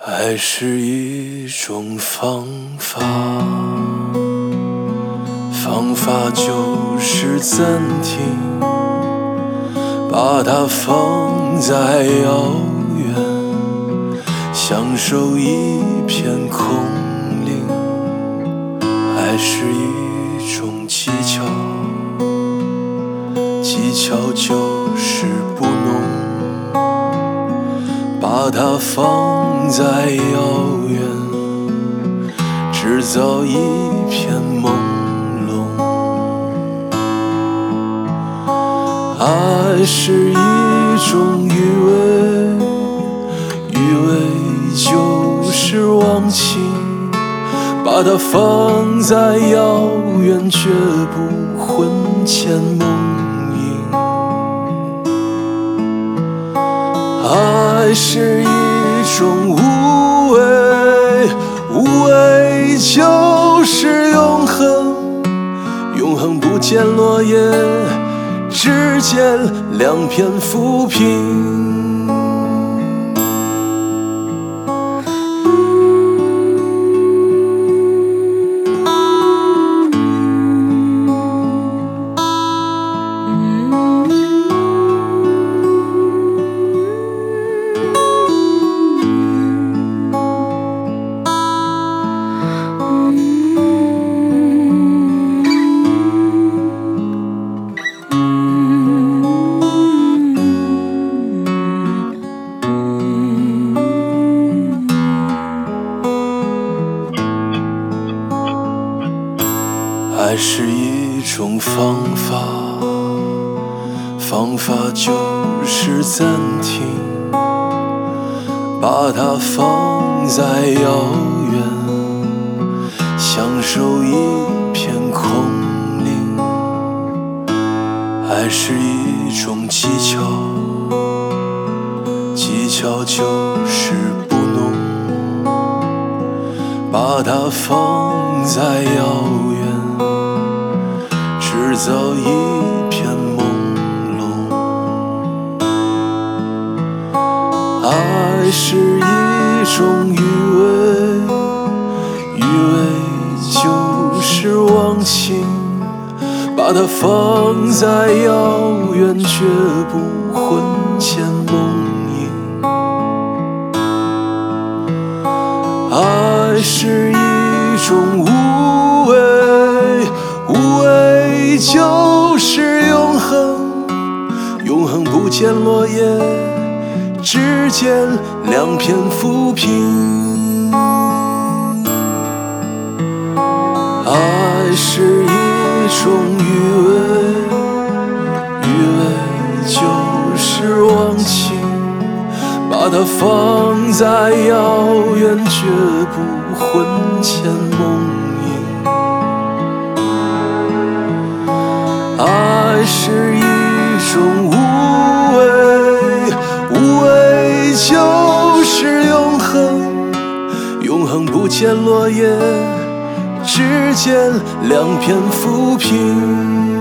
爱是一种方法，方法就是暂停，把它放在遥远，享受一片空灵。爱是把它放在遥远，制造一片朦胧。爱是一种余味，余味就是忘情。把它放在遥远，绝不魂牵梦萦。爱是一种无畏，无畏就是永恒，永恒不见落叶，只见两片浮萍。爱是一种方法，方法就是暂停，把它放在遥远，享受一片空灵。爱是一种技巧，技巧就是不弄，把它放在遥远。早一片朦胧，爱是一种余味，余味就是忘情。把它放在遥远，却不魂牵就是永恒，永恒不见落叶，只见两片浮萍。爱是一种余味，余味就是忘情。把它放在遥远，绝不魂牵梦是一种无畏，无畏就是永恒，永恒不见落叶，只见两片浮萍。